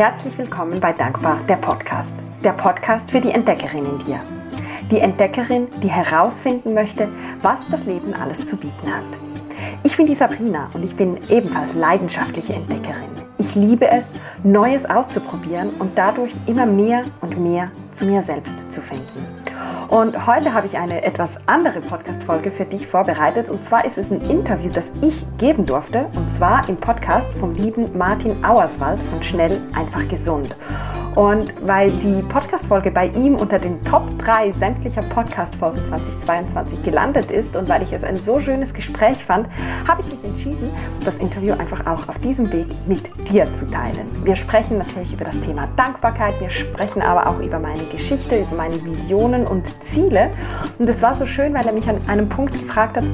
Herzlich willkommen bei Dankbar, der Podcast. Der Podcast für die Entdeckerin in dir. Die Entdeckerin, die herausfinden möchte, was das Leben alles zu bieten hat. Ich bin die Sabrina und ich bin ebenfalls leidenschaftliche Entdeckerin. Ich liebe es, Neues auszuprobieren und dadurch immer mehr und mehr zu mir selbst zu finden. Und heute habe ich eine etwas andere Podcast-Folge für dich vorbereitet. Und zwar ist es ein Interview, das ich geben durfte. Und zwar im Podcast vom lieben Martin Auerswald von Schnell, einfach gesund. Und weil die Podcast-Folge bei ihm unter den Top 3 sämtlicher Podcast-Folgen 2022 gelandet ist und weil ich es ein so schönes Gespräch fand, habe ich mich entschieden, das Interview einfach auch auf diesem Weg mit dir zu teilen. Wir sprechen natürlich über das Thema Dankbarkeit, wir sprechen aber auch über meine Geschichte, über meine Visionen und Ziele. Und es war so schön, weil er mich an einem Punkt gefragt hat,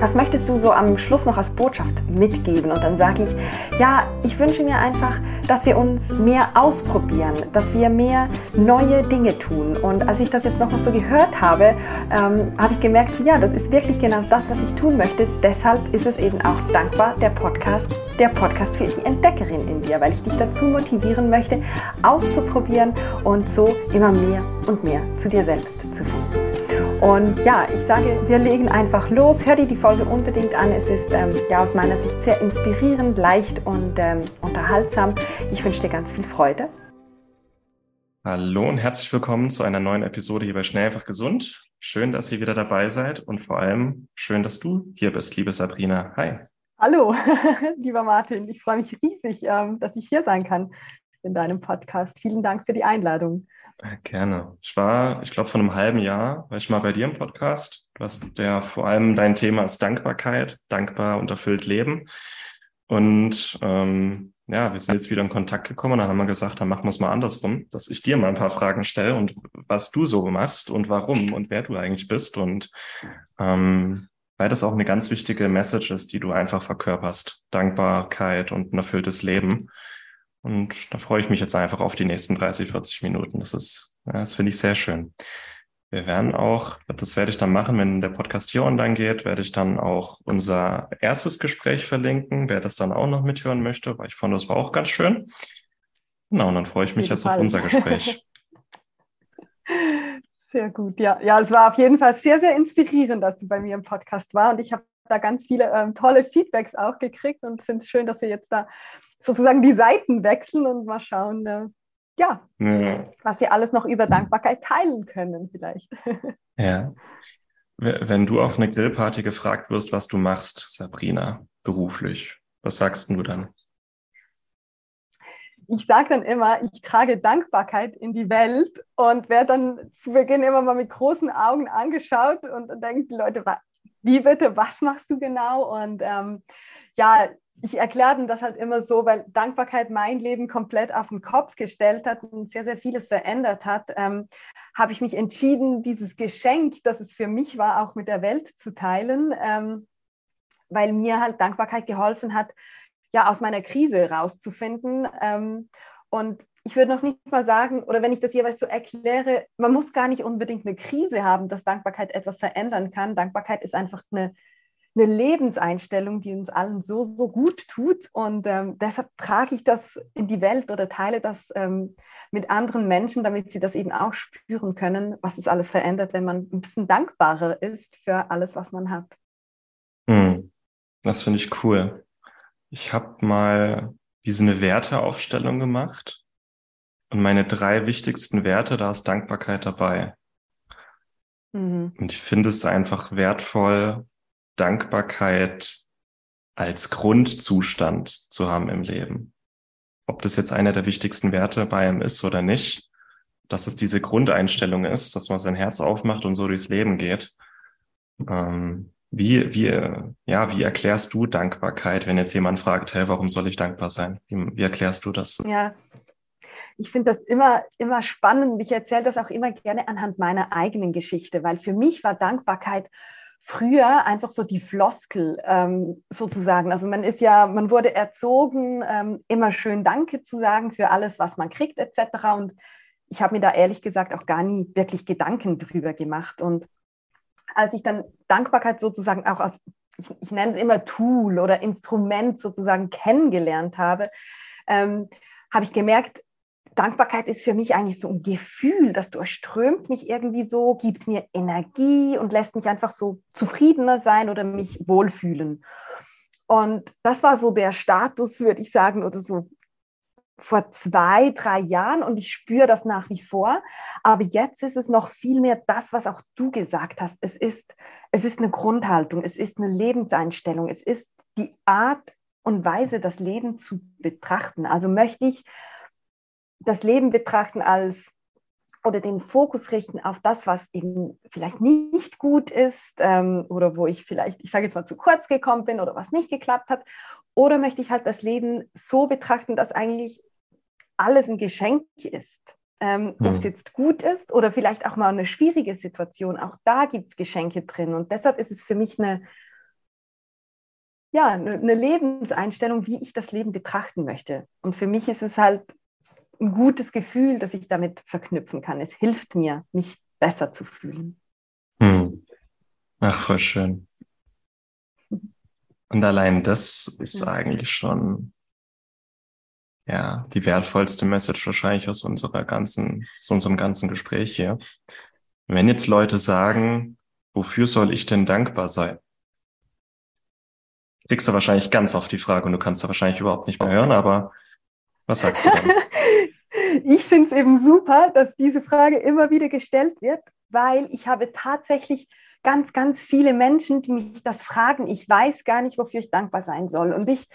was möchtest du so am Schluss noch als Botschaft mitgeben? Und dann sage ich, ja, ich wünsche mir einfach, dass wir uns mehr ausprobieren, dass wir mehr neue Dinge tun. Und als ich das jetzt nochmal so gehört habe, ähm, habe ich gemerkt, ja, das ist wirklich genau das, was ich tun möchte. Deshalb ist es eben auch dankbar, der Podcast, der Podcast für die Entdeckerin in dir, weil ich dich dazu motivieren möchte, auszuprobieren und so immer mehr und mehr zu dir selbst zu finden. Und ja, ich sage, wir legen einfach los. Hör dir die Folge unbedingt an. Es ist ähm, ja aus meiner Sicht sehr inspirierend, leicht und ähm, unterhaltsam. Ich wünsche dir ganz viel Freude. Hallo und herzlich willkommen zu einer neuen Episode hier bei Schnell einfach gesund. Schön, dass ihr wieder dabei seid und vor allem schön, dass du hier bist, liebe Sabrina. Hi. Hallo, lieber Martin. Ich freue mich riesig, ähm, dass ich hier sein kann in deinem Podcast. Vielen Dank für die Einladung. Gerne. Ich war, ich glaube, vor einem halben Jahr war ich mal bei dir im Podcast. Du hast ja vor allem dein Thema ist Dankbarkeit, dankbar und erfüllt leben. Und ähm, ja, wir sind jetzt wieder in Kontakt gekommen und dann haben wir gesagt, dann machen wir es mal andersrum, dass ich dir mal ein paar Fragen stelle und was du so machst und warum und wer du eigentlich bist. Und ähm, weil das auch eine ganz wichtige Message ist, die du einfach verkörperst. Dankbarkeit und ein erfülltes Leben. Und da freue ich mich jetzt einfach auf die nächsten 30, 40 Minuten. Das ist, das finde ich sehr schön. Wir werden auch, das werde ich dann machen, wenn der Podcast hier online geht, werde ich dann auch unser erstes Gespräch verlinken, wer das dann auch noch mithören möchte, weil ich fand, das war auch ganz schön. Genau, und dann freue ich mich jetzt Fall. auf unser Gespräch. Sehr gut, ja. Ja, es war auf jeden Fall sehr, sehr inspirierend, dass du bei mir im Podcast war und ich habe da ganz viele ähm, tolle Feedbacks auch gekriegt und finde es schön, dass wir jetzt da sozusagen die Seiten wechseln und mal schauen, äh, ja, ja, was wir alles noch über Dankbarkeit teilen können vielleicht. Ja. Wenn du auf eine Grillparty gefragt wirst, was du machst, Sabrina, beruflich, was sagst du dann? Ich sage dann immer, ich trage Dankbarkeit in die Welt und werde dann zu Beginn immer mal mit großen Augen angeschaut und denken die Leute, wie bitte, was machst du genau? Und ähm, ja, ich erkläre das halt immer so, weil Dankbarkeit mein Leben komplett auf den Kopf gestellt hat und sehr, sehr vieles verändert hat, ähm, habe ich mich entschieden, dieses Geschenk, das es für mich war, auch mit der Welt zu teilen, ähm, weil mir halt Dankbarkeit geholfen hat, ja, aus meiner Krise rauszufinden. Ähm, und ich würde noch nicht mal sagen, oder wenn ich das jeweils so erkläre, man muss gar nicht unbedingt eine Krise haben, dass Dankbarkeit etwas verändern kann. Dankbarkeit ist einfach eine eine Lebenseinstellung, die uns allen so, so gut tut. Und ähm, deshalb trage ich das in die Welt oder teile das ähm, mit anderen Menschen, damit sie das eben auch spüren können, was es alles verändert, wenn man ein bisschen dankbarer ist für alles, was man hat. Hm. Das finde ich cool. Ich habe mal wie so eine Werteaufstellung gemacht. Und meine drei wichtigsten Werte, da ist Dankbarkeit dabei. Mhm. Und ich finde es einfach wertvoll, Dankbarkeit als Grundzustand zu haben im Leben. Ob das jetzt einer der wichtigsten Werte bei einem ist oder nicht, dass es diese Grundeinstellung ist, dass man sein Herz aufmacht und so durchs Leben geht. Ähm, wie, wie, ja, wie erklärst du Dankbarkeit, wenn jetzt jemand fragt, hey, warum soll ich dankbar sein? Wie, wie erklärst du das? Ja, ich finde das immer, immer spannend. Ich erzähle das auch immer gerne anhand meiner eigenen Geschichte, weil für mich war Dankbarkeit früher einfach so die Floskel ähm, sozusagen. Also man ist ja, man wurde erzogen, ähm, immer schön Danke zu sagen für alles, was man kriegt etc. Und ich habe mir da ehrlich gesagt auch gar nie wirklich Gedanken drüber gemacht. Und als ich dann Dankbarkeit sozusagen auch als, ich, ich nenne es immer Tool oder Instrument sozusagen kennengelernt habe, ähm, habe ich gemerkt, Dankbarkeit ist für mich eigentlich so ein Gefühl, das durchströmt mich irgendwie so, gibt mir Energie und lässt mich einfach so zufriedener sein oder mich wohlfühlen. Und das war so der Status, würde ich sagen, oder so vor zwei, drei Jahren und ich spüre das nach wie vor. Aber jetzt ist es noch viel mehr das, was auch du gesagt hast. Es ist, es ist eine Grundhaltung, es ist eine Lebenseinstellung, es ist die Art und Weise, das Leben zu betrachten. Also möchte ich das Leben betrachten als oder den Fokus richten auf das, was eben vielleicht nicht gut ist ähm, oder wo ich vielleicht, ich sage jetzt mal, zu kurz gekommen bin oder was nicht geklappt hat. Oder möchte ich halt das Leben so betrachten, dass eigentlich alles ein Geschenk ist. Ähm, hm. Ob es jetzt gut ist oder vielleicht auch mal eine schwierige Situation, auch da gibt es Geschenke drin. Und deshalb ist es für mich eine, ja, eine Lebenseinstellung, wie ich das Leben betrachten möchte. Und für mich ist es halt ein gutes Gefühl, das ich damit verknüpfen kann. Es hilft mir, mich besser zu fühlen. Hm. Ach, voll schön. Und allein das ist ja. eigentlich schon ja die wertvollste Message wahrscheinlich aus unserer ganzen, aus unserem ganzen Gespräch hier. Wenn jetzt Leute sagen, wofür soll ich denn dankbar sein? Kriegst du wahrscheinlich ganz oft die Frage und du kannst da wahrscheinlich überhaupt nicht mehr hören, aber was sagst du ich finde es eben super, dass diese Frage immer wieder gestellt wird, weil ich habe tatsächlich ganz, ganz viele Menschen, die mich das fragen. Ich weiß gar nicht, wofür ich dankbar sein soll. Und ich,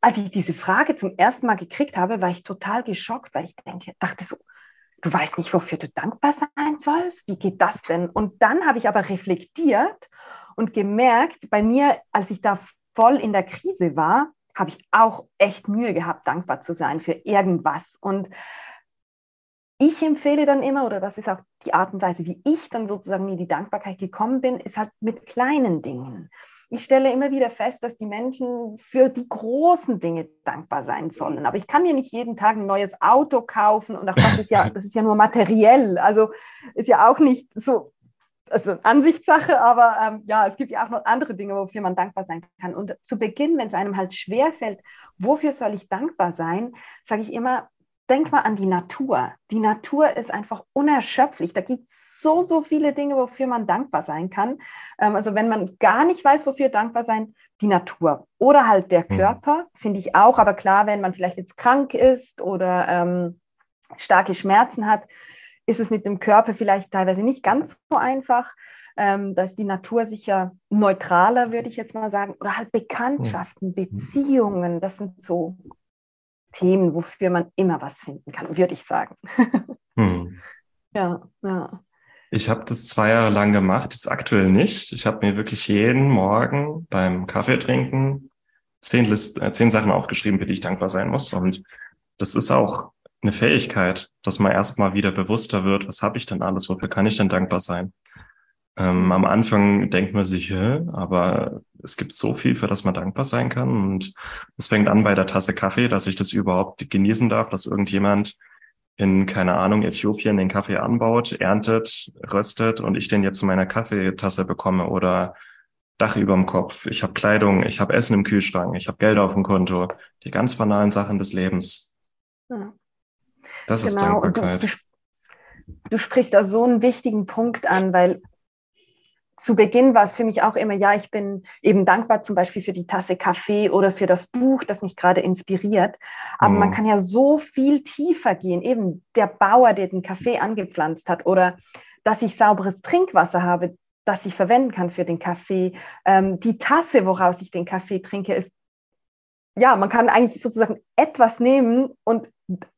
als ich diese Frage zum ersten Mal gekriegt habe, war ich total geschockt, weil ich denke, dachte so, du weißt nicht, wofür du dankbar sein sollst? Wie geht das denn? Und dann habe ich aber reflektiert und gemerkt, bei mir, als ich da voll in der Krise war, habe ich auch echt Mühe gehabt, dankbar zu sein für irgendwas. Und ich empfehle dann immer, oder das ist auch die Art und Weise, wie ich dann sozusagen in die Dankbarkeit gekommen bin, ist halt mit kleinen Dingen. Ich stelle immer wieder fest, dass die Menschen für die großen Dinge dankbar sein sollen. Aber ich kann mir nicht jeden Tag ein neues Auto kaufen und auch das ist ja, das ist ja nur materiell. Also ist ja auch nicht so also Ansichtssache, aber ähm, ja, es gibt ja auch noch andere Dinge, wofür man dankbar sein kann. Und zu Beginn, wenn es einem halt schwer fällt, wofür soll ich dankbar sein, sage ich immer, denk mal an die Natur. Die Natur ist einfach unerschöpflich. Da gibt es so, so viele Dinge, wofür man dankbar sein kann. Ähm, also wenn man gar nicht weiß, wofür dankbar sein, die Natur oder halt der mhm. Körper, finde ich auch. Aber klar, wenn man vielleicht jetzt krank ist oder ähm, starke Schmerzen hat, ist es mit dem Körper vielleicht teilweise nicht ganz so einfach. Ähm, da ist die Natur sicher neutraler, würde ich jetzt mal sagen. Oder halt Bekanntschaften, mhm. Beziehungen, das sind so Themen, wofür man immer was finden kann, würde ich sagen. Hm. Ja, ja. Ich habe das zwei Jahre lang gemacht, jetzt aktuell nicht. Ich habe mir wirklich jeden Morgen beim Kaffee trinken zehn, List, äh, zehn Sachen aufgeschrieben, für die ich dankbar sein muss. Und das ist auch eine Fähigkeit, dass man erstmal wieder bewusster wird, was habe ich denn alles, wofür kann ich denn dankbar sein? Ähm, am Anfang denkt man sich, Hä? aber es gibt so viel, für das man dankbar sein kann. Und es fängt an bei der Tasse Kaffee, dass ich das überhaupt genießen darf, dass irgendjemand in, keine Ahnung, Äthiopien den Kaffee anbaut, erntet, röstet und ich den jetzt in meiner Kaffeetasse bekomme oder Dach überm Kopf, ich habe Kleidung, ich habe Essen im Kühlschrank, ich habe Geld auf dem Konto, die ganz banalen Sachen des Lebens. Ja. Das genau. ist Dankbarkeit. Du, du, du sprichst da so einen wichtigen Punkt an, weil zu Beginn war es für mich auch immer, ja, ich bin eben dankbar zum Beispiel für die Tasse Kaffee oder für das Buch, das mich gerade inspiriert. Aber mhm. man kann ja so viel tiefer gehen. Eben der Bauer, der den Kaffee angepflanzt hat oder dass ich sauberes Trinkwasser habe, das ich verwenden kann für den Kaffee. Ähm, die Tasse, woraus ich den Kaffee trinke, ist, ja, man kann eigentlich sozusagen etwas nehmen und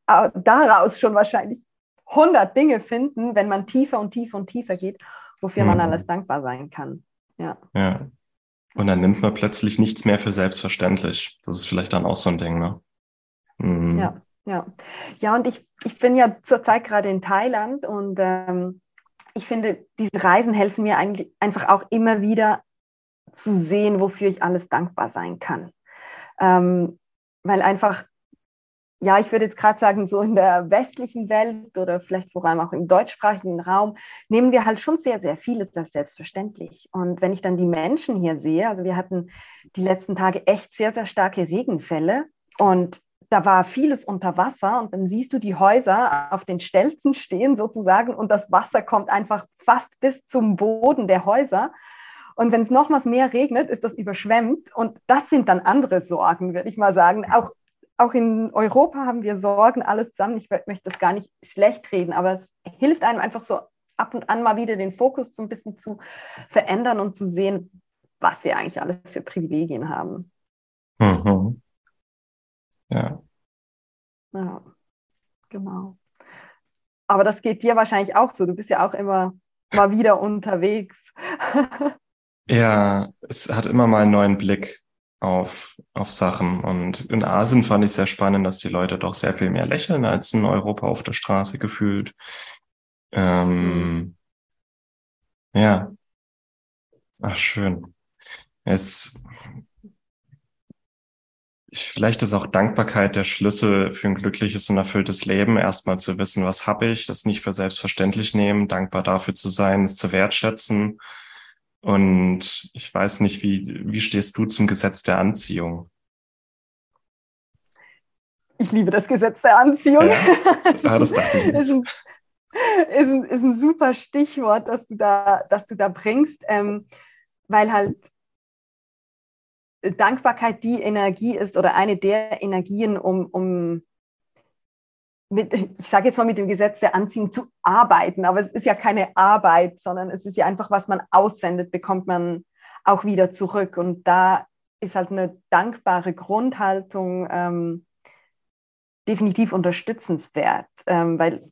daraus schon wahrscheinlich 100 Dinge finden, wenn man tiefer und tiefer und tiefer geht wofür mhm. man alles dankbar sein kann. Ja. ja. Und dann nimmt man plötzlich nichts mehr für selbstverständlich. Das ist vielleicht dann auch so ein Ding, ne? Mhm. Ja, ja. Ja, und ich, ich bin ja zurzeit gerade in Thailand und ähm, ich finde, diese Reisen helfen mir eigentlich einfach auch immer wieder zu sehen, wofür ich alles dankbar sein kann. Ähm, weil einfach ja, ich würde jetzt gerade sagen, so in der westlichen Welt oder vielleicht vor allem auch im deutschsprachigen Raum, nehmen wir halt schon sehr, sehr vieles als selbstverständlich. Und wenn ich dann die Menschen hier sehe, also wir hatten die letzten Tage echt sehr, sehr starke Regenfälle und da war vieles unter Wasser und dann siehst du die Häuser auf den Stelzen stehen sozusagen und das Wasser kommt einfach fast bis zum Boden der Häuser. Und wenn es nochmals mehr regnet, ist das überschwemmt. Und das sind dann andere Sorgen, würde ich mal sagen. Auch, auch in Europa haben wir Sorgen, alles zusammen. Ich möchte das gar nicht schlecht reden, aber es hilft einem einfach so ab und an mal wieder den Fokus so ein bisschen zu verändern und zu sehen, was wir eigentlich alles für Privilegien haben. Mhm. Ja. Ja, genau. Aber das geht dir wahrscheinlich auch so. Du bist ja auch immer mal wieder unterwegs. ja, es hat immer mal einen neuen Blick auf, auf Sachen. Und in Asien fand ich sehr spannend, dass die Leute doch sehr viel mehr lächeln als in Europa auf der Straße gefühlt. Ähm, ja. Ach, schön. Es, vielleicht ist auch Dankbarkeit der Schlüssel für ein glückliches und erfülltes Leben. Erstmal zu wissen, was habe ich, das nicht für selbstverständlich nehmen, dankbar dafür zu sein, es zu wertschätzen. Und ich weiß nicht, wie, wie stehst du zum Gesetz der Anziehung? Ich liebe das Gesetz der Anziehung. Ja, ah, das dachte ich. ist, ein, ist, ein, ist ein super Stichwort, das du da, das du da bringst, ähm, weil halt Dankbarkeit die Energie ist oder eine der Energien, um, um mit, ich sage jetzt mal mit dem Gesetz der Anziehung zu arbeiten, aber es ist ja keine Arbeit, sondern es ist ja einfach, was man aussendet, bekommt man auch wieder zurück. Und da ist halt eine dankbare Grundhaltung ähm, definitiv unterstützenswert, ähm, weil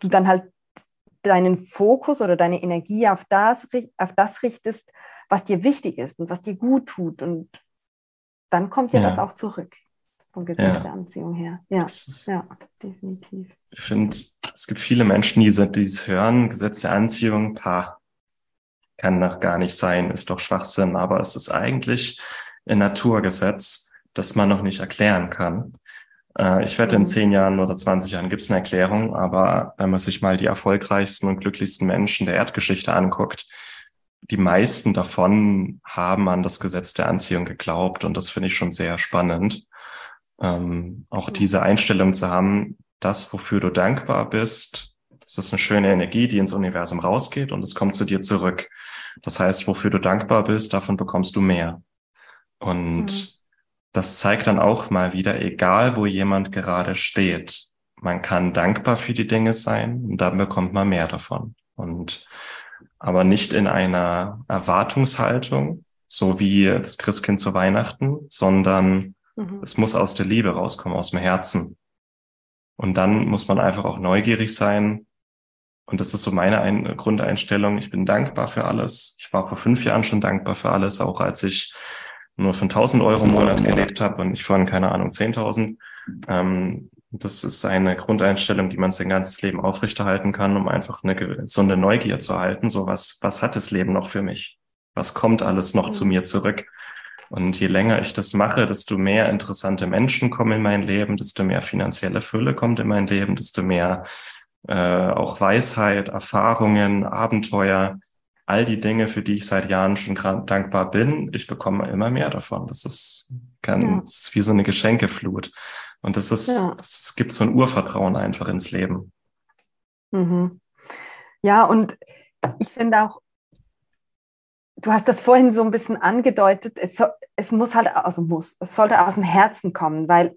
du dann halt deinen Fokus oder deine Energie auf das, auf das richtest, was dir wichtig ist und was dir gut tut. Und dann kommt dir ja. das auch zurück vom Gesetz ja. der Anziehung her. Ja, ist, ja definitiv. Ich finde, es gibt viele Menschen, die dieses hören, Gesetz der Anziehung, pa, kann doch gar nicht sein, ist doch Schwachsinn, aber es ist eigentlich ein Naturgesetz, das man noch nicht erklären kann. Äh, ich wette, in mhm. zehn Jahren oder 20 Jahren gibt es eine Erklärung, aber wenn man sich mal die erfolgreichsten und glücklichsten Menschen der Erdgeschichte anguckt, die meisten davon haben an das Gesetz der Anziehung geglaubt und das finde ich schon sehr spannend. Ähm, auch diese Einstellung zu haben, das, wofür du dankbar bist, das ist eine schöne Energie, die ins Universum rausgeht und es kommt zu dir zurück. Das heißt, wofür du dankbar bist, davon bekommst du mehr. Und mhm. das zeigt dann auch mal wieder, egal wo jemand gerade steht, man kann dankbar für die Dinge sein und dann bekommt man mehr davon. Und aber nicht in einer Erwartungshaltung, so wie das Christkind zu Weihnachten, sondern mhm. es muss aus der Liebe rauskommen, aus dem Herzen. Und dann muss man einfach auch neugierig sein. Und das ist so meine Ein Grundeinstellung. Ich bin dankbar für alles. Ich war vor fünf Jahren schon dankbar für alles, auch als ich nur von 1000 Euro im Monat gelebt habe und nicht von, keine Ahnung, 10.000. Ähm, das ist eine Grundeinstellung, die man sein ganzes Leben aufrechterhalten kann, um einfach eine eine Neugier zu erhalten. So was, was hat das Leben noch für mich? Was kommt alles noch mhm. zu mir zurück? Und je länger ich das mache, desto mehr interessante Menschen kommen in mein Leben, desto mehr finanzielle Fülle kommt in mein Leben, desto mehr äh, auch Weisheit, Erfahrungen, Abenteuer, all die Dinge, für die ich seit Jahren schon dankbar bin. Ich bekomme immer mehr davon. Das ist, kann, ja. das ist wie so eine Geschenkeflut. Und das ist, ja. das gibt so ein Urvertrauen einfach ins Leben. Mhm. Ja, und ich finde auch, du hast das vorhin so ein bisschen angedeutet, es, so, es muss halt, also muss, es sollte aus dem Herzen kommen, weil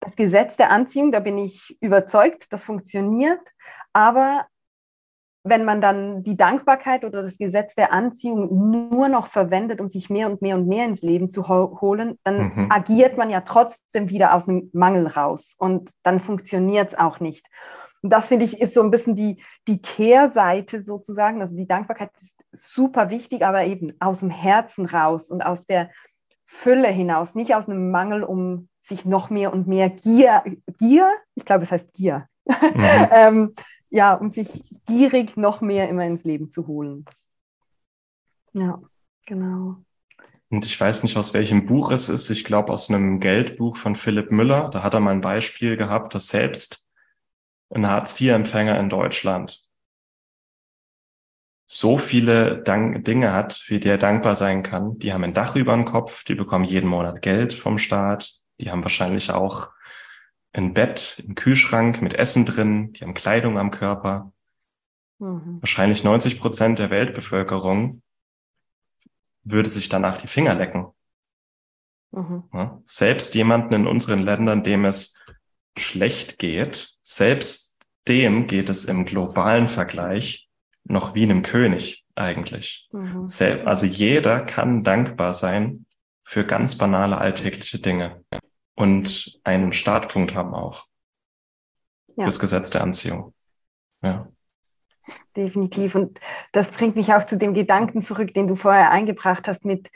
das Gesetz der Anziehung, da bin ich überzeugt, das funktioniert, aber wenn man dann die Dankbarkeit oder das Gesetz der Anziehung nur noch verwendet, um sich mehr und mehr und mehr ins Leben zu holen, dann mhm. agiert man ja trotzdem wieder aus einem Mangel raus und dann funktioniert es auch nicht. Und das finde ich ist so ein bisschen die, die Kehrseite sozusagen. Also die Dankbarkeit ist super wichtig, aber eben aus dem Herzen raus und aus der Fülle hinaus, nicht aus einem Mangel, um sich noch mehr und mehr Gier, Gier, ich glaube, es heißt Gier, mhm. ähm, ja, um sich gierig noch mehr immer ins Leben zu holen. Ja, genau. Und ich weiß nicht, aus welchem Buch es ist. Ich glaube, aus einem Geldbuch von Philipp Müller. Da hat er mal ein Beispiel gehabt, dass selbst ein Hartz-IV-Empfänger in Deutschland so viele Dank Dinge hat, für die er dankbar sein kann. Die haben ein Dach über dem Kopf, die bekommen jeden Monat Geld vom Staat, Die haben wahrscheinlich auch ein Bett, einen Kühlschrank mit Essen drin, die haben Kleidung am Körper. Mhm. Wahrscheinlich 90 Prozent der Weltbevölkerung würde sich danach die Finger lecken. Mhm. Ja, selbst jemanden in unseren Ländern, dem es schlecht geht, selbst dem geht es im globalen Vergleich noch wie einem König eigentlich. Mhm. Also jeder kann dankbar sein für ganz banale alltägliche Dinge und einen Startpunkt haben auch. Ja. Das Gesetz der Anziehung. Ja. Definitiv. Und das bringt mich auch zu dem Gedanken zurück, den du vorher eingebracht hast mit,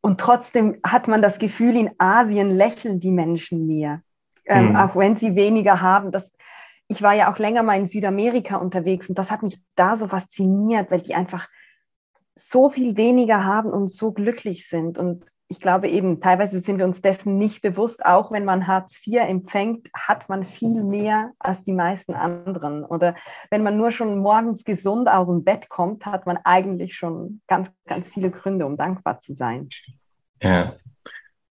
und trotzdem hat man das Gefühl, in Asien lächeln die Menschen mehr, ähm, mhm. auch wenn sie weniger haben. Das, ich war ja auch länger mal in Südamerika unterwegs und das hat mich da so fasziniert, weil die einfach so viel weniger haben und so glücklich sind. Und ich glaube eben, teilweise sind wir uns dessen nicht bewusst, auch wenn man Hartz IV empfängt, hat man viel mehr als die meisten anderen. Oder wenn man nur schon morgens gesund aus dem Bett kommt, hat man eigentlich schon ganz, ganz viele Gründe, um dankbar zu sein. Ja.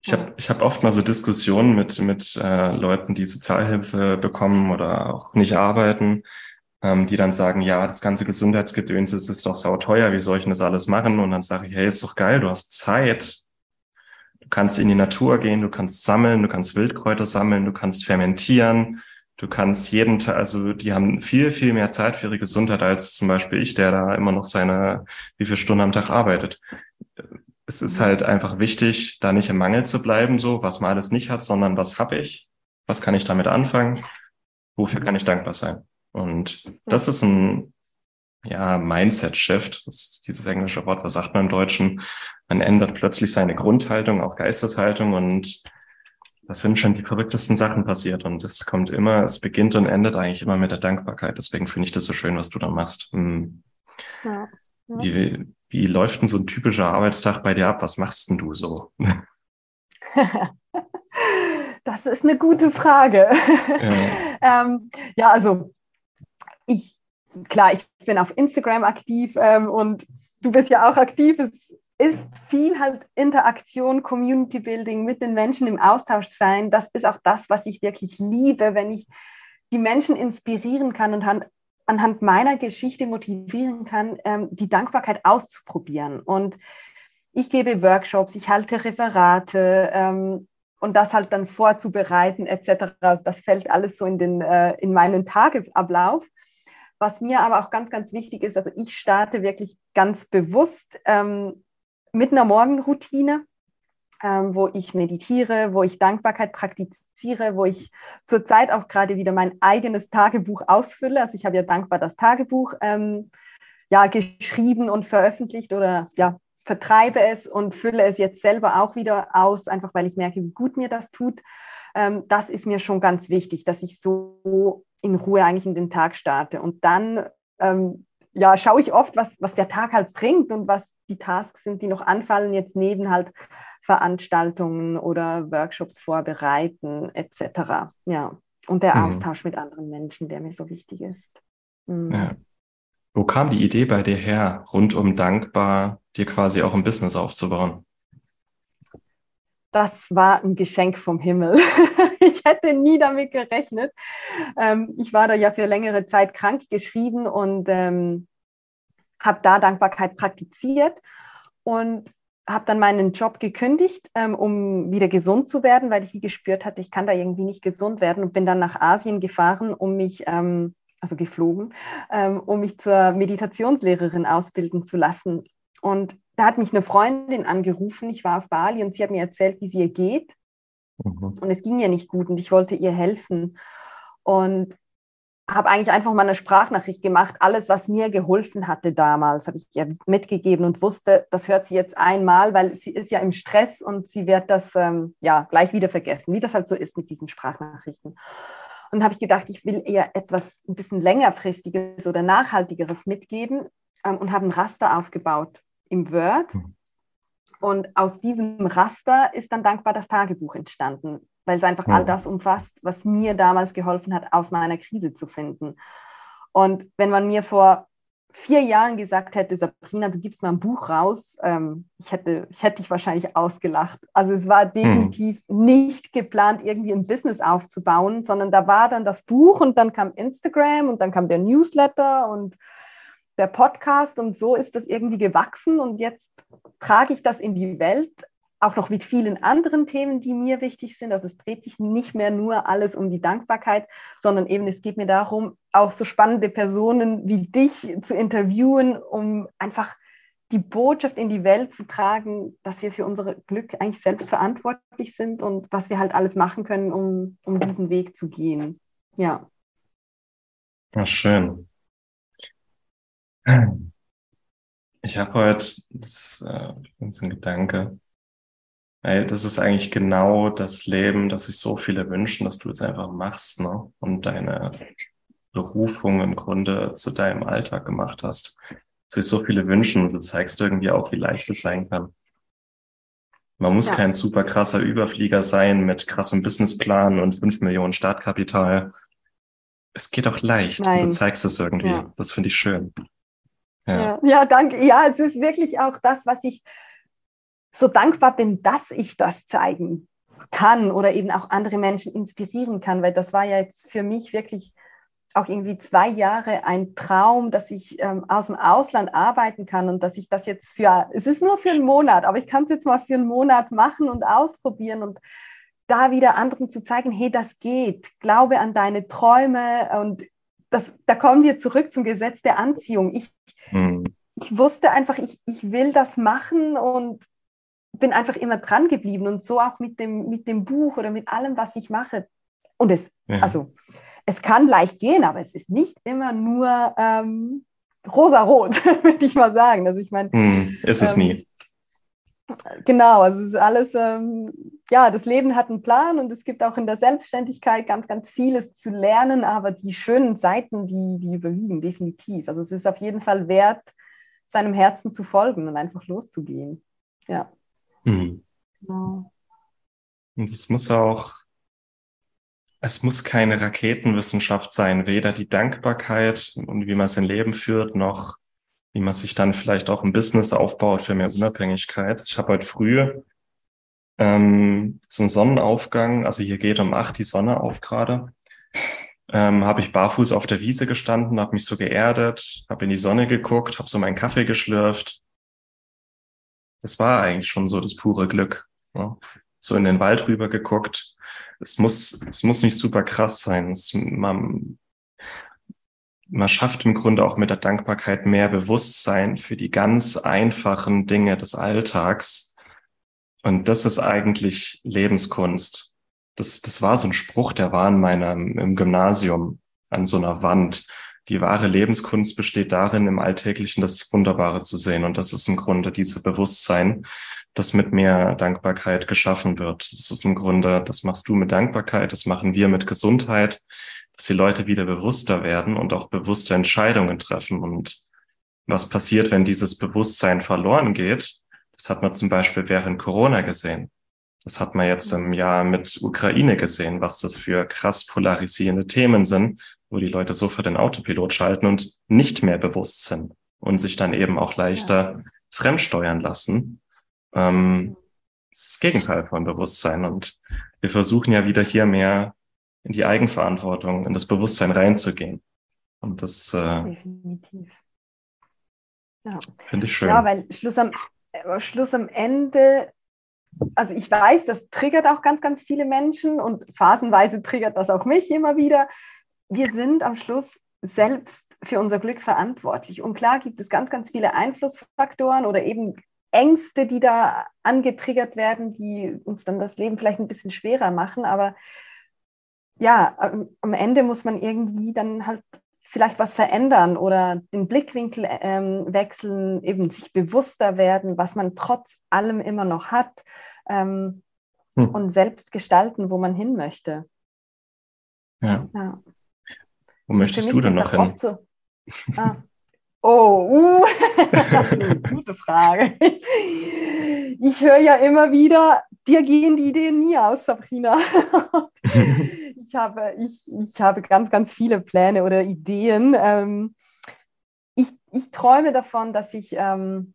Ich habe ich hab oft mal so Diskussionen mit, mit äh, Leuten, die Sozialhilfe bekommen oder auch nicht arbeiten, ähm, die dann sagen, ja, das ganze Gesundheitsgedöns ist, ist doch sau teuer, wie soll ich denn das alles machen? Und dann sage ich, hey, ist doch geil, du hast Zeit. Du kannst in die Natur gehen, du kannst sammeln, du kannst Wildkräuter sammeln, du kannst fermentieren, du kannst jeden Tag, also die haben viel, viel mehr Zeit für ihre Gesundheit als zum Beispiel ich, der da immer noch seine, wie viele Stunden am Tag arbeitet. Es ist halt einfach wichtig, da nicht im Mangel zu bleiben, so, was man alles nicht hat, sondern was habe ich? Was kann ich damit anfangen? Wofür kann ich dankbar sein? Und das ist ein ja, Mindset-Shift, das ist dieses englische Wort, was sagt man im Deutschen? Man ändert plötzlich seine Grundhaltung auf Geisteshaltung und das sind schon die verrücktesten Sachen passiert und es kommt immer, es beginnt und endet eigentlich immer mit der Dankbarkeit. Deswegen finde ich das so schön, was du da machst. Hm. Ja, ja. Wie, wie läuft denn so ein typischer Arbeitstag bei dir ab? Was machst denn du so? das ist eine gute Frage. Ja, ähm, ja also ich, klar, ich bin auf Instagram aktiv ähm, und du bist ja auch aktiv. Es ist viel halt Interaktion, Community Building, mit den Menschen im Austausch sein. Das ist auch das, was ich wirklich liebe, wenn ich die Menschen inspirieren kann und anhand meiner Geschichte motivieren kann, ähm, die Dankbarkeit auszuprobieren. Und ich gebe Workshops, ich halte Referate ähm, und das halt dann vorzubereiten etc. Also das fällt alles so in, den, äh, in meinen Tagesablauf. Was mir aber auch ganz, ganz wichtig ist, also ich starte wirklich ganz bewusst ähm, mit einer Morgenroutine, ähm, wo ich meditiere, wo ich Dankbarkeit praktiziere, wo ich zurzeit auch gerade wieder mein eigenes Tagebuch ausfülle. Also ich habe ja dankbar das Tagebuch ähm, ja, geschrieben und veröffentlicht oder ja, vertreibe es und fülle es jetzt selber auch wieder aus, einfach weil ich merke, wie gut mir das tut. Ähm, das ist mir schon ganz wichtig, dass ich so in Ruhe eigentlich in den Tag starte. Und dann ähm, ja, schaue ich oft, was, was der Tag halt bringt und was die Tasks sind, die noch anfallen, jetzt neben halt Veranstaltungen oder Workshops vorbereiten etc. Ja, und der mhm. Austausch mit anderen Menschen, der mir so wichtig ist. Mhm. Ja. Wo kam die Idee bei dir her, rund um Dankbar dir quasi auch ein Business aufzubauen? Das war ein Geschenk vom Himmel. ich hätte nie damit gerechnet. Ähm, ich war da ja für längere Zeit krank geschrieben und ähm, habe da Dankbarkeit praktiziert und habe dann meinen Job gekündigt, ähm, um wieder gesund zu werden, weil ich wie gespürt hatte, ich kann da irgendwie nicht gesund werden und bin dann nach Asien gefahren, um mich, ähm, also geflogen, ähm, um mich zur Meditationslehrerin ausbilden zu lassen. Und da hat mich eine Freundin angerufen, ich war auf Bali und sie hat mir erzählt, wie es ihr geht. Mhm. Und es ging ihr nicht gut und ich wollte ihr helfen. Und habe eigentlich einfach mal eine Sprachnachricht gemacht. Alles, was mir geholfen hatte damals, habe ich ihr mitgegeben und wusste, das hört sie jetzt einmal, weil sie ist ja im Stress und sie wird das ähm, ja gleich wieder vergessen, wie das halt so ist mit diesen Sprachnachrichten. Und habe ich gedacht, ich will eher etwas ein bisschen längerfristiges oder nachhaltigeres mitgeben ähm, und habe ein Raster aufgebaut im Word. Mhm. Und aus diesem Raster ist dann dankbar das Tagebuch entstanden, weil es einfach all das umfasst, was mir damals geholfen hat, aus meiner Krise zu finden. Und wenn man mir vor vier Jahren gesagt hätte, Sabrina, du gibst mal ein Buch raus, ähm, ich, hätte, ich hätte dich wahrscheinlich ausgelacht. Also es war definitiv hm. nicht geplant, irgendwie ein Business aufzubauen, sondern da war dann das Buch und dann kam Instagram und dann kam der Newsletter und der Podcast und so ist das irgendwie gewachsen und jetzt trage ich das in die Welt, auch noch mit vielen anderen Themen, die mir wichtig sind. Also es dreht sich nicht mehr nur alles um die Dankbarkeit, sondern eben es geht mir darum, auch so spannende Personen wie dich zu interviewen, um einfach die Botschaft in die Welt zu tragen, dass wir für unser Glück eigentlich selbst verantwortlich sind und was wir halt alles machen können, um, um diesen Weg zu gehen. Ja. Ja, schön. Ich habe heute, das äh, ein Gedanke, Ey, das ist eigentlich genau das Leben, das sich so viele wünschen, dass du es einfach machst, ne? Und deine Berufung im Grunde zu deinem Alltag gemacht hast. Sich so viele wünschen und du zeigst irgendwie auch, wie leicht es sein kann. Man muss ja. kein super krasser Überflieger sein mit krassem Businessplan und fünf Millionen Startkapital. Es geht auch leicht. Nein. Du zeigst es irgendwie. Ja. Das finde ich schön. Ja. ja. Danke. Ja, es ist wirklich auch das, was ich so dankbar bin, dass ich das zeigen kann oder eben auch andere Menschen inspirieren kann, weil das war ja jetzt für mich wirklich auch irgendwie zwei Jahre ein Traum, dass ich ähm, aus dem Ausland arbeiten kann und dass ich das jetzt für, es ist nur für einen Monat, aber ich kann es jetzt mal für einen Monat machen und ausprobieren und da wieder anderen zu zeigen, hey, das geht, glaube an deine Träume und das, da kommen wir zurück zum Gesetz der Anziehung. Ich, hm. ich wusste einfach, ich, ich will das machen und bin einfach immer dran geblieben und so auch mit dem, mit dem Buch oder mit allem, was ich mache. Und es, ja. also, es kann leicht gehen, aber es ist nicht immer nur ähm, rosa-rot, würde ich mal sagen. Also ich meine. Hm, ist es ähm, nie. Genau, also es ist alles, ähm, ja, das Leben hat einen Plan und es gibt auch in der Selbstständigkeit ganz, ganz vieles zu lernen, aber die schönen Seiten, die, die überwiegen definitiv. Also es ist auf jeden Fall wert, seinem Herzen zu folgen und einfach loszugehen. Ja. Mhm. Genau. Und es muss auch, es muss keine Raketenwissenschaft sein, weder die Dankbarkeit und wie man sein Leben führt, noch wie man sich dann vielleicht auch ein Business aufbaut für mehr Unabhängigkeit. Ich habe heute früh ähm, zum Sonnenaufgang, also hier geht um acht die Sonne auf gerade, ähm, habe ich barfuß auf der Wiese gestanden, habe mich so geerdet, habe in die Sonne geguckt, habe so meinen Kaffee geschlürft das war eigentlich schon so das pure Glück. Ja. So in den Wald rüber geguckt. Es muss, es muss nicht super krass sein. Es, man, man schafft im Grunde auch mit der Dankbarkeit mehr Bewusstsein für die ganz einfachen Dinge des Alltags. Und das ist eigentlich Lebenskunst. Das, das war so ein Spruch, der war in meinem, im Gymnasium an so einer Wand die wahre Lebenskunst besteht darin, im Alltäglichen das Wunderbare zu sehen. Und das ist im Grunde dieses Bewusstsein, das mit mehr Dankbarkeit geschaffen wird. Das ist im Grunde, das machst du mit Dankbarkeit, das machen wir mit Gesundheit, dass die Leute wieder bewusster werden und auch bewusste Entscheidungen treffen. Und was passiert, wenn dieses Bewusstsein verloren geht? Das hat man zum Beispiel während Corona gesehen. Das hat man jetzt im Jahr mit Ukraine gesehen, was das für krass polarisierende Themen sind, wo die Leute sofort den Autopilot schalten und nicht mehr bewusst sind und sich dann eben auch leichter ja. fremdsteuern lassen. Ähm, das ist das Gegenteil von Bewusstsein. Und wir versuchen ja wieder hier mehr in die Eigenverantwortung, in das Bewusstsein reinzugehen. Und das äh, Definitiv. Ja. finde ich schön. Ja, weil Schluss am, äh, Schluss am Ende also ich weiß, das triggert auch ganz, ganz viele Menschen und phasenweise triggert das auch mich immer wieder. Wir sind am Schluss selbst für unser Glück verantwortlich. Und klar gibt es ganz, ganz viele Einflussfaktoren oder eben Ängste, die da angetriggert werden, die uns dann das Leben vielleicht ein bisschen schwerer machen. Aber ja, am Ende muss man irgendwie dann halt vielleicht was verändern oder den Blickwinkel ähm, wechseln, eben sich bewusster werden, was man trotz allem immer noch hat ähm, hm. und selbst gestalten, wo man hin möchte. Ja. ja. Wo möchtest du denn noch hin? So, ah, oh, uh, das ist eine gute Frage. Ich höre ja immer wieder, dir gehen die Ideen nie aus, Sabrina. ich, habe, ich, ich habe ganz, ganz viele Pläne oder Ideen. Ähm, ich, ich träume davon, dass ich ähm,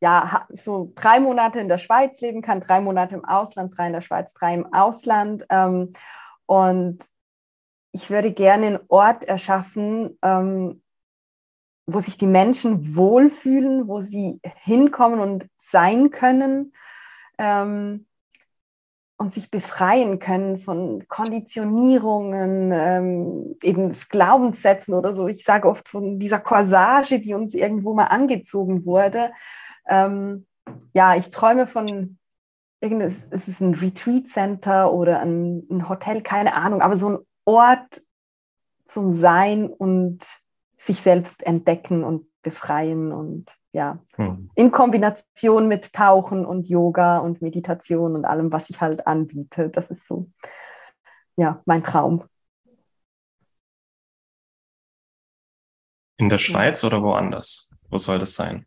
ja, so drei Monate in der Schweiz leben kann, drei Monate im Ausland, drei in der Schweiz, drei im Ausland. Ähm, und ich würde gerne einen Ort erschaffen, ähm, wo sich die Menschen wohlfühlen, wo sie hinkommen und sein können ähm, und sich befreien können von Konditionierungen, ähm, eben Glaubenssätzen oder so. Ich sage oft von dieser Corsage, die uns irgendwo mal angezogen wurde. Ähm, ja, ich träume von es ist ein Retreat Center oder ein, ein Hotel, keine Ahnung, aber so ein Ort zum Sein und sich selbst entdecken und befreien und ja, hm. in Kombination mit Tauchen und Yoga und Meditation und allem, was ich halt anbiete. Das ist so, ja, mein Traum. In der Schweiz ja. oder woanders? Wo soll das sein?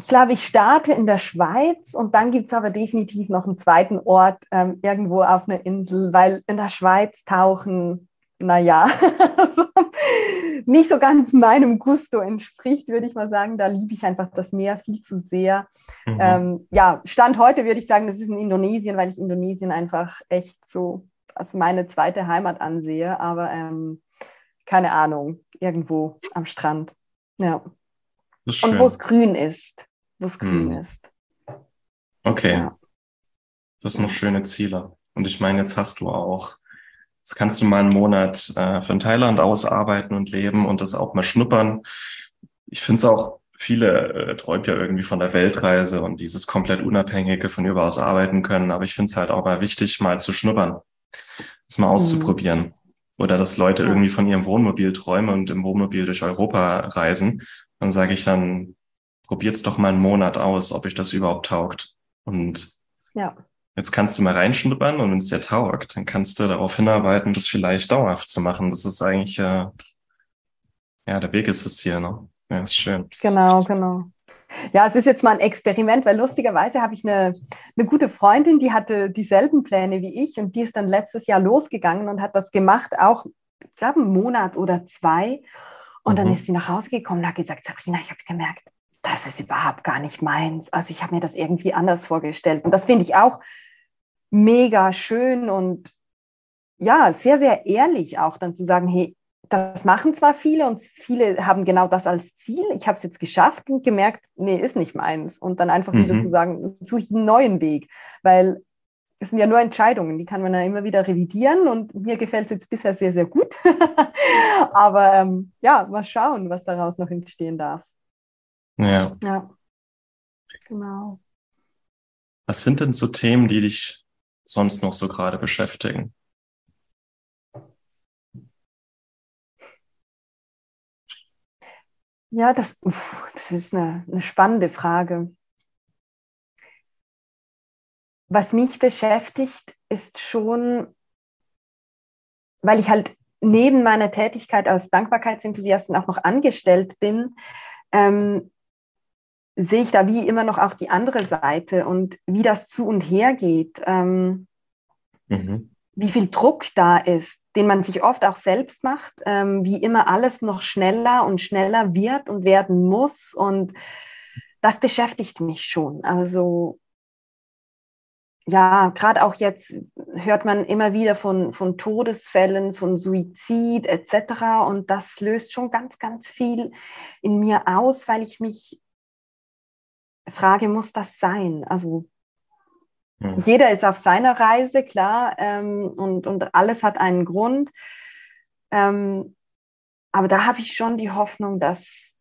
ich glaube, ich starte in der Schweiz und dann gibt es aber definitiv noch einen zweiten Ort ähm, irgendwo auf einer Insel, weil in der Schweiz tauchen, naja, nicht so ganz meinem Gusto entspricht, würde ich mal sagen. Da liebe ich einfach das Meer viel zu sehr. Mhm. Ähm, ja, Stand heute würde ich sagen, das ist in Indonesien, weil ich Indonesien einfach echt so als meine zweite Heimat ansehe. Aber ähm, keine Ahnung, irgendwo am Strand. Ja. Und wo es grün ist wo es grün hm. ist. Okay. Ja. Das sind schöne Ziele. Und ich meine, jetzt hast du auch, jetzt kannst du mal einen Monat äh, von Thailand aus arbeiten und leben und das auch mal schnuppern. Ich finde es auch, viele äh, träumen ja irgendwie von der Weltreise und dieses komplett Unabhängige von überaus arbeiten können. Aber ich finde es halt auch mal wichtig, mal zu schnuppern, das mal auszuprobieren. Mhm. Oder dass Leute ja. irgendwie von ihrem Wohnmobil träumen und im Wohnmobil durch Europa reisen. Dann sage ich dann, probiert's doch mal einen Monat aus, ob ich das überhaupt taugt. Und ja. Jetzt kannst du mal reinschnuppern und wenn es dir taugt, dann kannst du darauf hinarbeiten, das vielleicht dauerhaft zu machen. Das ist eigentlich, äh, ja, der Weg ist es hier, ne? Ja, ist schön. Genau, genau. Ja, es ist jetzt mal ein Experiment, weil lustigerweise habe ich eine, eine gute Freundin, die hatte dieselben Pläne wie ich und die ist dann letztes Jahr losgegangen und hat das gemacht, auch, ich glaube, einen Monat oder zwei. Und mhm. dann ist sie nach Hause gekommen und hat gesagt, Sabrina, ich habe gemerkt, das ist überhaupt gar nicht meins. Also ich habe mir das irgendwie anders vorgestellt. Und das finde ich auch mega schön und ja, sehr, sehr ehrlich auch dann zu sagen, hey, das machen zwar viele und viele haben genau das als Ziel. Ich habe es jetzt geschafft und gemerkt, nee, ist nicht meins. Und dann einfach mhm. wieder zu sagen, suche ich einen neuen Weg, weil es sind ja nur Entscheidungen, die kann man ja immer wieder revidieren und mir gefällt es jetzt bisher sehr, sehr gut. Aber ähm, ja, mal schauen, was daraus noch entstehen darf. Ja. Ja. Genau. Was sind denn so Themen, die dich sonst noch so gerade beschäftigen? Ja, das, das ist eine, eine spannende Frage. Was mich beschäftigt, ist schon, weil ich halt neben meiner Tätigkeit als Dankbarkeitsenthusiastin auch noch angestellt bin, ähm, sehe ich da wie immer noch auch die andere Seite und wie das zu und her geht, ähm, mhm. wie viel Druck da ist, den man sich oft auch selbst macht, ähm, wie immer alles noch schneller und schneller wird und werden muss. Und das beschäftigt mich schon. Also ja, gerade auch jetzt hört man immer wieder von, von Todesfällen, von Suizid etc. Und das löst schon ganz, ganz viel in mir aus, weil ich mich Frage, muss das sein? Also mhm. jeder ist auf seiner Reise, klar, ähm, und, und alles hat einen Grund. Ähm, aber da habe ich schon die Hoffnung, dass,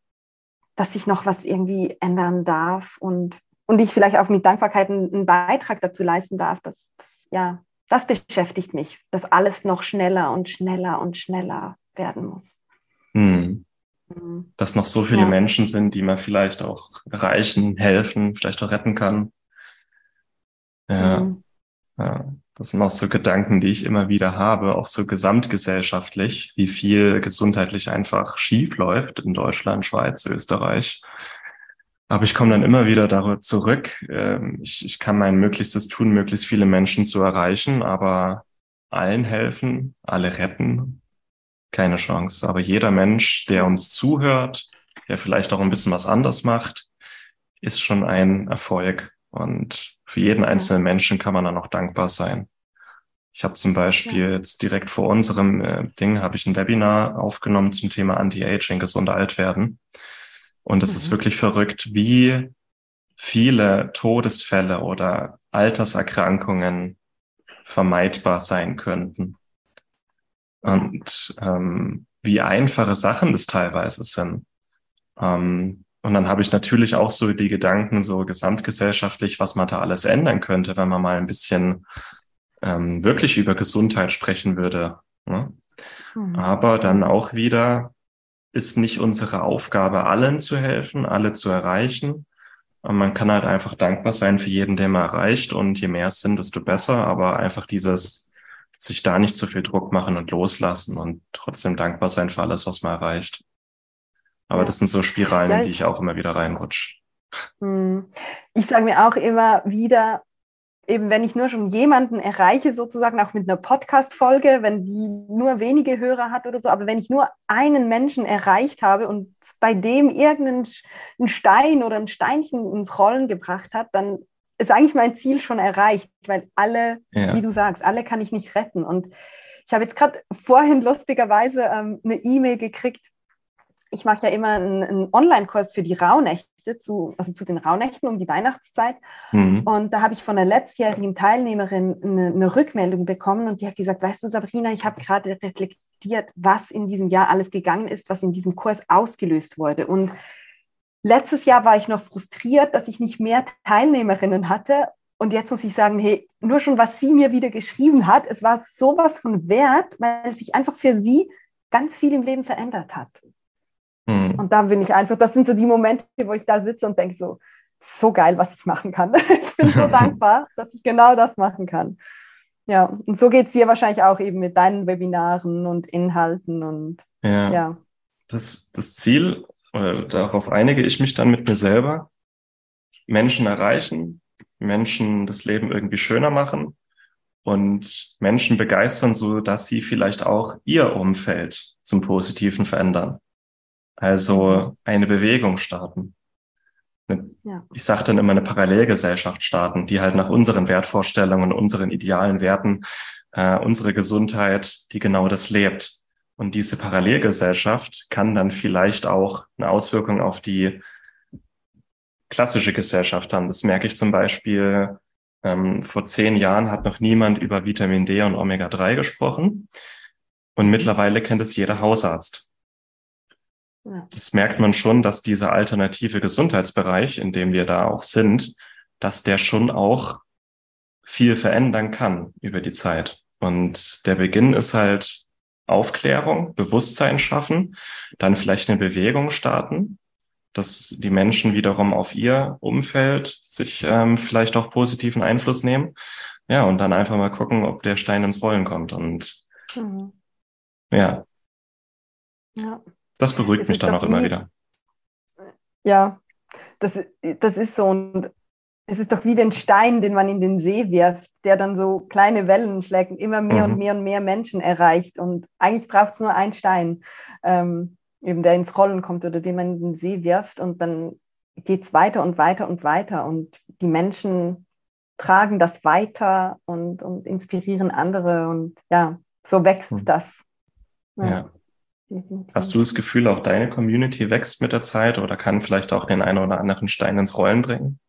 dass sich noch was irgendwie ändern darf und, und ich vielleicht auch mit Dankbarkeit einen, einen Beitrag dazu leisten darf, dass, dass, ja, das beschäftigt mich, dass alles noch schneller und schneller und schneller werden muss. Mhm. Mhm. dass noch so viele ja. Menschen sind, die man vielleicht auch erreichen, helfen, vielleicht auch retten kann. Ja. Mhm. ja. Das sind auch so Gedanken, die ich immer wieder habe, auch so gesamtgesellschaftlich, wie viel gesundheitlich einfach schief läuft in Deutschland, Schweiz, Österreich. Aber ich komme dann immer wieder darüber zurück. Ähm, ich, ich kann mein Möglichstes tun, möglichst viele Menschen zu erreichen, aber allen helfen, alle retten, keine Chance. Aber jeder Mensch, der uns zuhört, der vielleicht auch ein bisschen was anders macht, ist schon ein Erfolg. Und für jeden einzelnen Menschen kann man dann auch dankbar sein. Ich habe zum Beispiel jetzt direkt vor unserem äh, Ding habe ich ein Webinar aufgenommen zum Thema Anti-Aging, gesunde Altwerden. Und es mhm. ist wirklich verrückt, wie viele Todesfälle oder Alterserkrankungen vermeidbar sein könnten. Und ähm, wie einfache Sachen das teilweise sind. Ähm, und dann habe ich natürlich auch so die Gedanken, so gesamtgesellschaftlich, was man da alles ändern könnte, wenn man mal ein bisschen ähm, wirklich über Gesundheit sprechen würde. Ne? Mhm. Aber dann auch wieder ist nicht unsere Aufgabe, allen zu helfen, alle zu erreichen. Und man kann halt einfach dankbar sein für jeden, den man erreicht. Und je mehr es sind, desto besser. Aber einfach dieses, sich da nicht zu viel Druck machen und loslassen und trotzdem dankbar sein für alles, was man erreicht. Aber das sind so Spiralen, ja, die ich auch immer wieder reinrutsche. Hm. Ich sage mir auch immer wieder, eben wenn ich nur schon jemanden erreiche, sozusagen auch mit einer Podcast-Folge, wenn die nur wenige Hörer hat oder so, aber wenn ich nur einen Menschen erreicht habe und bei dem irgendein Stein oder ein Steinchen ins Rollen gebracht hat, dann ist eigentlich mein Ziel schon erreicht, weil alle, ja. wie du sagst, alle kann ich nicht retten. Und ich habe jetzt gerade vorhin lustigerweise ähm, eine E-Mail gekriegt ich mache ja immer einen, einen Online-Kurs für die Rauhnächte, zu, also zu den Rauhnächten um die Weihnachtszeit. Mhm. Und da habe ich von einer letztjährigen Teilnehmerin eine, eine, Rückmeldung bekommen und die hat gesagt, weißt du, Sabrina, ich habe gerade reflektiert, was in diesem Jahr alles gegangen ist, was in diesem Kurs ausgelöst wurde. Und letztes Jahr war ich noch frustriert, dass ich nicht mehr Teilnehmerinnen hatte. Und jetzt muss ich sagen, hey, nur schon was sie mir wieder geschrieben hat, es war sowas von wert, weil sich einfach für sie ganz viel im Leben verändert hat. Mhm. Und da bin ich einfach, das sind so die Momente, wo ich da sitze und denke so, so geil, was ich machen kann. ich bin so dankbar, dass ich genau das machen kann. Ja, und so geht es dir wahrscheinlich auch eben mit deinen Webinaren und Inhalten und ja. ja. Das, das Ziel, oder darauf einige ich mich dann mit mir selber, Menschen erreichen, Menschen das Leben irgendwie schöner machen und Menschen begeistern, so dass sie vielleicht auch ihr Umfeld zum Positiven verändern. Also eine Bewegung starten. Ja. Ich sage dann immer eine Parallelgesellschaft starten, die halt nach unseren Wertvorstellungen, unseren idealen Werten, äh, unsere Gesundheit, die genau das lebt. Und diese Parallelgesellschaft kann dann vielleicht auch eine Auswirkung auf die klassische Gesellschaft haben. Das merke ich zum Beispiel, ähm, vor zehn Jahren hat noch niemand über Vitamin D und Omega-3 gesprochen. Und mittlerweile kennt es jeder Hausarzt. Das merkt man schon, dass dieser alternative Gesundheitsbereich, in dem wir da auch sind, dass der schon auch viel verändern kann über die Zeit. Und der Beginn ist halt Aufklärung, Bewusstsein schaffen, dann vielleicht eine Bewegung starten, dass die Menschen wiederum auf ihr Umfeld sich ähm, vielleicht auch positiven Einfluss nehmen. Ja, und dann einfach mal gucken, ob der Stein ins Rollen kommt. Und mhm. ja. Ja. Das beruhigt das mich dann auch immer wieder. Ja, das, das ist so. Und es ist doch wie den Stein, den man in den See wirft, der dann so kleine Wellen schlägt und immer mehr mhm. und mehr und mehr Menschen erreicht. Und eigentlich braucht es nur einen Stein, ähm, eben der ins Rollen kommt oder den man in den See wirft. Und dann geht es weiter und weiter und weiter. Und die Menschen tragen das weiter und, und inspirieren andere. Und ja, so wächst mhm. das. Ja. ja. Hast du das Gefühl, auch deine Community wächst mit der Zeit oder kann vielleicht auch den einen oder anderen Stein ins Rollen bringen?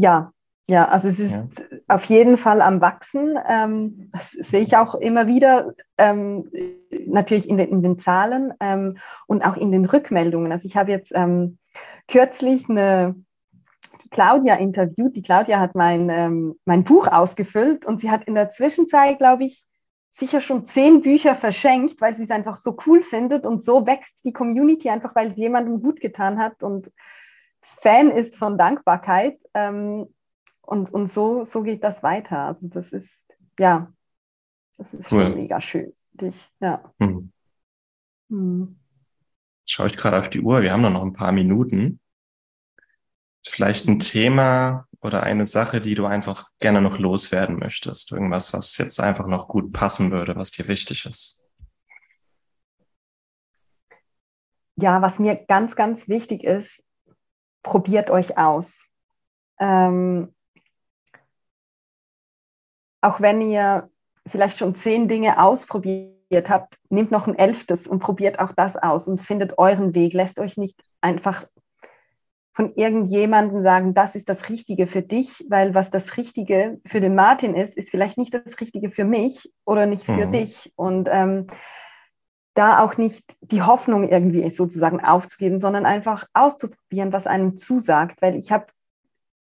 Ja, ja, also es ist ja. auf jeden Fall am Wachsen. Ähm, das sehe ich auch immer wieder, ähm, natürlich in den, in den Zahlen ähm, und auch in den Rückmeldungen. Also ich habe jetzt ähm, kürzlich eine, die Claudia interviewt. Die Claudia hat mein, ähm, mein Buch ausgefüllt und sie hat in der Zwischenzeit, glaube ich, sicher schon zehn Bücher verschenkt, weil sie es einfach so cool findet und so wächst die Community einfach, weil es jemandem gut getan hat und Fan ist von Dankbarkeit. Ähm, und und so, so geht das weiter. Also das ist, ja, das ist cool. schon mega schön. Dich, ja. Hm. Hm. Schaue ich gerade auf die Uhr, wir haben noch ein paar Minuten. Vielleicht ein Thema, oder eine Sache, die du einfach gerne noch loswerden möchtest? Irgendwas, was jetzt einfach noch gut passen würde, was dir wichtig ist? ja, was mir ganz, ganz wichtig ist, probiert euch aus. Ähm, auch wenn ihr vielleicht schon zehn Dinge ausprobiert habt, nehmt noch ein elftes und probiert auch das aus und findet euren Weg. Lässt euch nicht einfach von irgendjemandem sagen, das ist das Richtige für dich, weil was das Richtige für den Martin ist, ist vielleicht nicht das Richtige für mich oder nicht für mhm. dich. Und ähm, da auch nicht die Hoffnung irgendwie sozusagen aufzugeben, sondern einfach auszuprobieren, was einem zusagt. Weil ich habe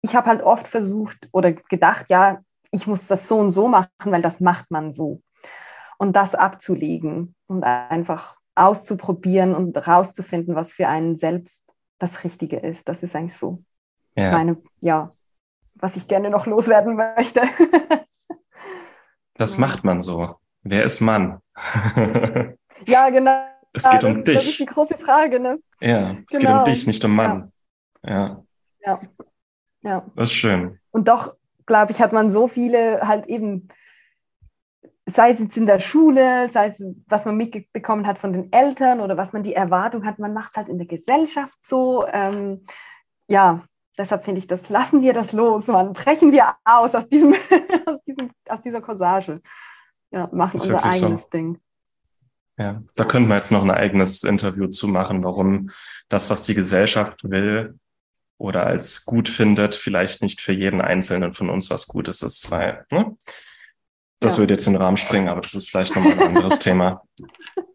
ich hab halt oft versucht oder gedacht, ja, ich muss das so und so machen, weil das macht man so. Und das abzulegen und einfach auszuprobieren und rauszufinden, was für einen selbst das Richtige ist. Das ist eigentlich so ja. meine, ja, was ich gerne noch loswerden möchte. das macht man so. Wer ist Mann? ja, genau. Es geht um dich. Das ist die große Frage, ne? Ja, es genau. geht um genau. dich, nicht um Mann. Ja. ja. Ja. Das ist schön. Und doch, glaube ich, hat man so viele halt eben, sei es jetzt in der Schule, sei es, was man mitbekommen hat von den Eltern oder was man die Erwartung hat, man macht es halt in der Gesellschaft so. Ähm, ja, deshalb finde ich, das lassen wir das los, man. Brechen wir aus aus, diesem, aus, diesem, aus dieser Corsage. Ja, machen unser eigenes so. Ding. Ja, da könnten wir jetzt noch ein eigenes Interview zu machen, warum das, was die Gesellschaft will, oder als gut findet, vielleicht nicht für jeden Einzelnen von uns was Gutes ist, weil ne? das ja. würde jetzt in den Rahmen springen, aber das ist vielleicht nochmal ein anderes Thema.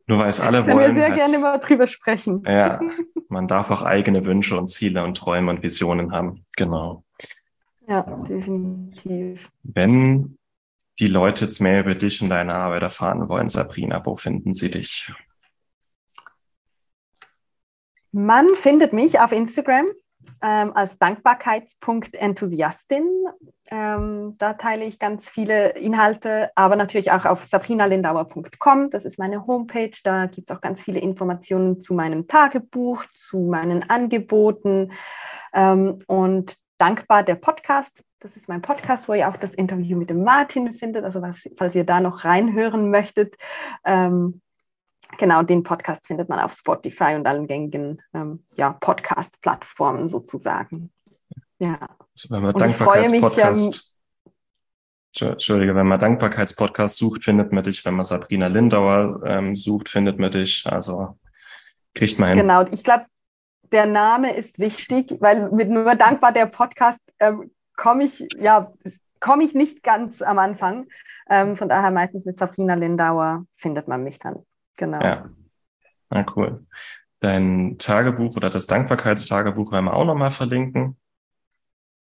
Nur weil es alle Können wollen. Wir sehr heißt, gerne mal drüber sprechen. Ja, man darf auch eigene Wünsche und Ziele und Träume und Visionen haben. Genau. Ja, definitiv. Wenn die Leute jetzt mehr über dich und deine Arbeit erfahren wollen, Sabrina, wo finden sie dich? Man findet mich auf Instagram ähm, als Dankbarkeitspunkt-Enthusiastin. Ähm, da teile ich ganz viele Inhalte, aber natürlich auch auf sabrinalindauer.com. Das ist meine Homepage. Da gibt es auch ganz viele Informationen zu meinem Tagebuch, zu meinen Angeboten ähm, und dankbar der Podcast. Das ist mein Podcast, wo ihr auch das Interview mit dem Martin findet. Also was, falls ihr da noch reinhören möchtet. Ähm, Genau, den Podcast findet man auf Spotify und allen gängigen ähm, ja, Podcast-Plattformen sozusagen. Ja. Also wenn man Dankbarkeitspodcast, ähm, Entschuldige, wenn man Dankbarkeitspodcast sucht, findet man dich. Wenn man Sabrina Lindauer ähm, sucht, findet man dich. Also kriegt man hin. Genau, ich glaube, der Name ist wichtig, weil mit nur dankbar der Podcast ähm, komme ich, ja, komme ich nicht ganz am Anfang. Ähm, von daher meistens mit Sabrina Lindauer findet man mich dann. Genau. Ja. Na cool. Dein Tagebuch oder das Dankbarkeitstagebuch werden wir auch nochmal verlinken.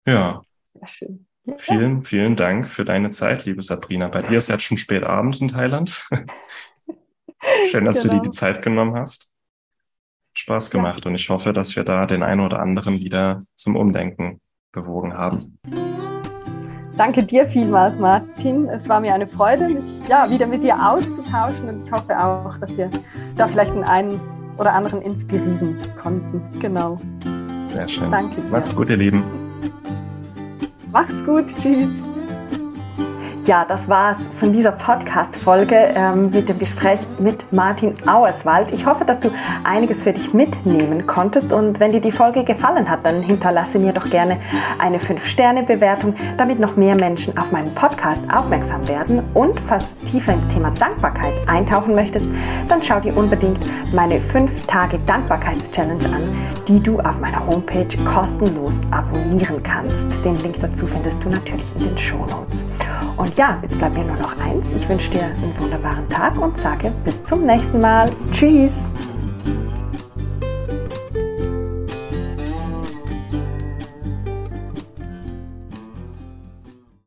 Ja. Sehr schön. Ja. Vielen, vielen Dank für deine Zeit, liebe Sabrina. Bei dir ist jetzt schon spät Abend in Thailand. Schön, dass genau. du dir die Zeit genommen hast. Spaß gemacht und ich hoffe, dass wir da den einen oder anderen wieder zum Umdenken bewogen haben. Danke dir vielmals, Martin. Es war mir eine Freude, mich ja, wieder mit dir auszutauschen und ich hoffe auch, dass wir da vielleicht den einen oder anderen inspirieren konnten. Genau. Sehr schön. Danke dir. Macht's gut, ihr Lieben. Macht's gut. Tschüss. Ja, das war's von dieser Podcast-Folge ähm, mit dem Gespräch mit Martin Auerswald. Ich hoffe, dass du einiges für dich mitnehmen konntest und wenn dir die Folge gefallen hat, dann hinterlasse mir doch gerne eine 5-Sterne-Bewertung, damit noch mehr Menschen auf meinen Podcast aufmerksam werden. Und falls du tiefer ins Thema Dankbarkeit eintauchen möchtest, dann schau dir unbedingt meine 5 Tage Dankbarkeits-Challenge an, die du auf meiner Homepage kostenlos abonnieren kannst. Den Link dazu findest du natürlich in den Show Notes. Und ja, jetzt bleibt mir nur noch eins. Ich wünsche dir einen wunderbaren Tag und sage bis zum nächsten Mal. Tschüss!